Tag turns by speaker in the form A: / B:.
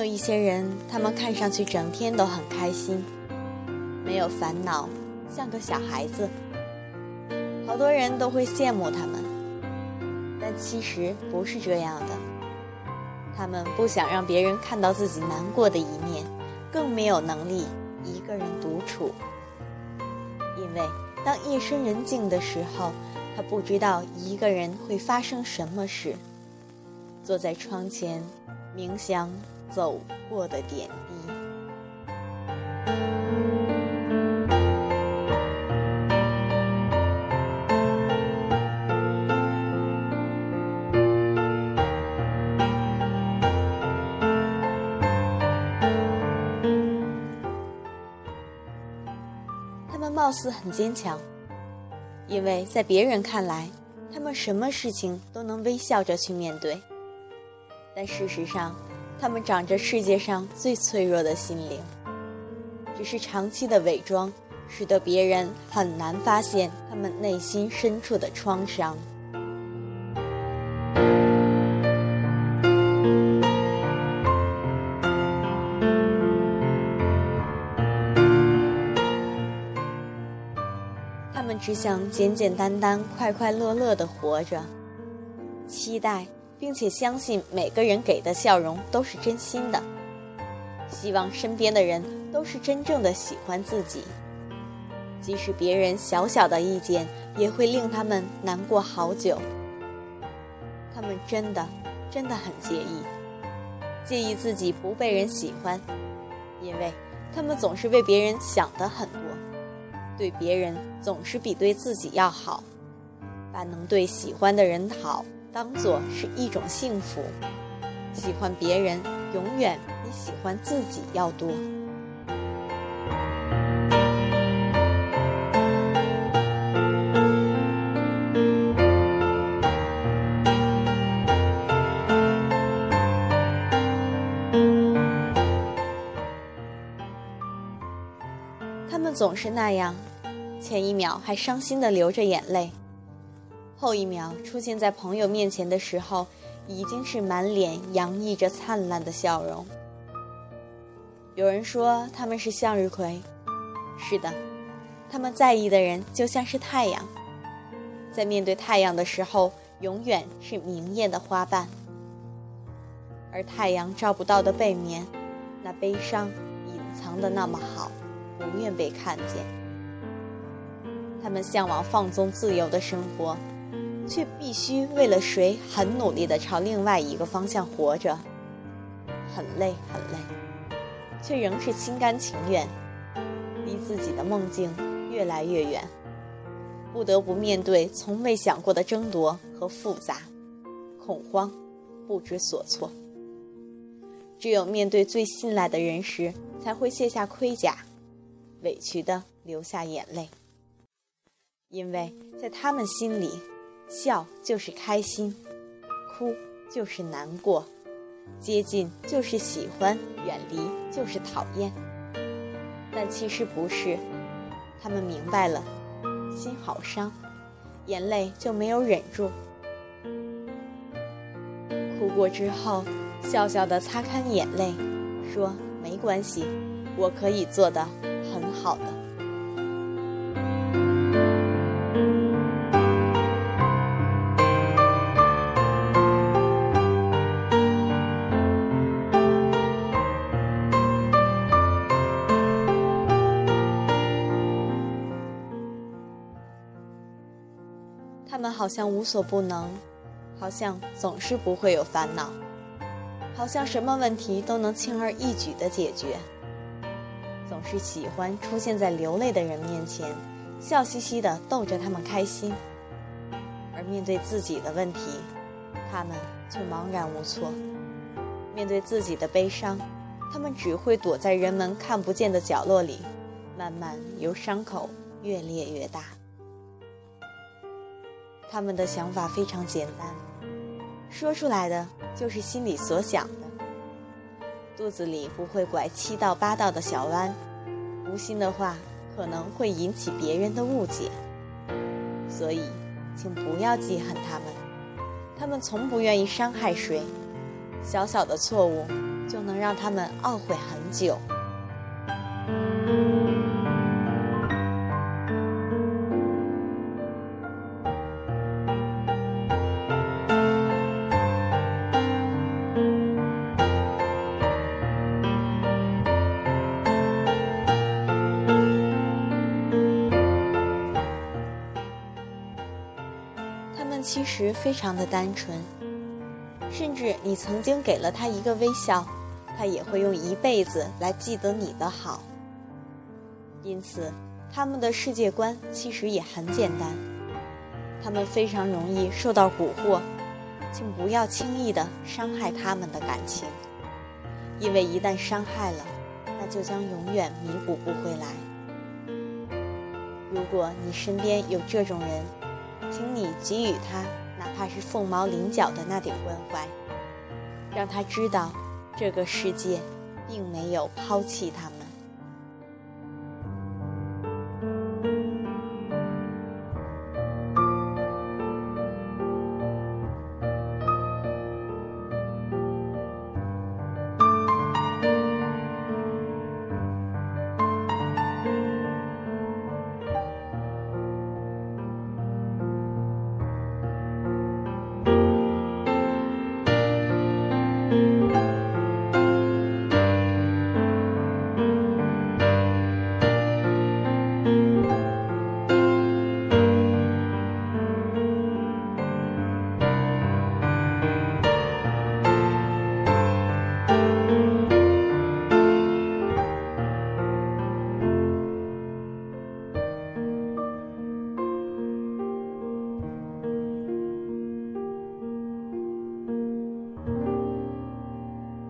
A: 有一些人，他们看上去整天都很开心，没有烦恼，像个小孩子。好多人都会羡慕他们，但其实不是这样的。他们不想让别人看到自己难过的一面，更没有能力一个人独处。因为当夜深人静的时候，他不知道一个人会发生什么事。坐在窗前，冥想走过的点滴。他们貌似很坚强，因为在别人看来，他们什么事情都能微笑着去面对。但事实上，他们长着世界上最脆弱的心灵。只是长期的伪装，使得别人很难发现他们内心深处的创伤。他们只想简简单单、快快乐乐的活着，期待。并且相信每个人给的笑容都是真心的，希望身边的人都是真正的喜欢自己，即使别人小小的意见也会令他们难过好久。他们真的真的很介意，介意自己不被人喜欢，因为他们总是为别人想的很多，对别人总是比对自己要好，把能对喜欢的人好。当做是一种幸福，喜欢别人永远比喜欢自己要多。他们总是那样，前一秒还伤心的流着眼泪。后一秒出现在朋友面前的时候，已经是满脸洋溢着灿烂的笑容。有人说他们是向日葵，是的，他们在意的人就像是太阳，在面对太阳的时候，永远是明艳的花瓣。而太阳照不到的背面，那悲伤隐藏的那么好，不愿被看见。他们向往放纵自由的生活。却必须为了谁很努力地朝另外一个方向活着，很累很累，却仍是心甘情愿，离自己的梦境越来越远，不得不面对从未想过的争夺和复杂、恐慌、不知所措。只有面对最信赖的人时，才会卸下盔甲，委屈地流下眼泪，因为在他们心里。笑就是开心，哭就是难过，接近就是喜欢，远离就是讨厌。但其实不是，他们明白了，心好伤，眼泪就没有忍住。哭过之后，笑笑的擦干眼泪，说：“没关系，我可以做的很好的。”他们好像无所不能，好像总是不会有烦恼，好像什么问题都能轻而易举地解决。总是喜欢出现在流泪的人面前，笑嘻嘻地逗着他们开心。而面对自己的问题，他们却茫然无措。面对自己的悲伤，他们只会躲在人们看不见的角落里，慢慢由伤口越裂越大。他们的想法非常简单，说出来的就是心里所想的，肚子里不会拐七道八道的小弯，无心的话可能会引起别人的误解，所以，请不要记恨他们，他们从不愿意伤害谁，小小的错误就能让他们懊悔很久。他们其实非常的单纯，甚至你曾经给了他一个微笑，他也会用一辈子来记得你的好。因此，他们的世界观其实也很简单，他们非常容易受到蛊惑，请不要轻易的伤害他们的感情，因为一旦伤害了，那就将永远弥补不回来。如果你身边有这种人，请你给予他哪怕是凤毛麟角的那点关怀，让他知道这个世界并没有抛弃他们。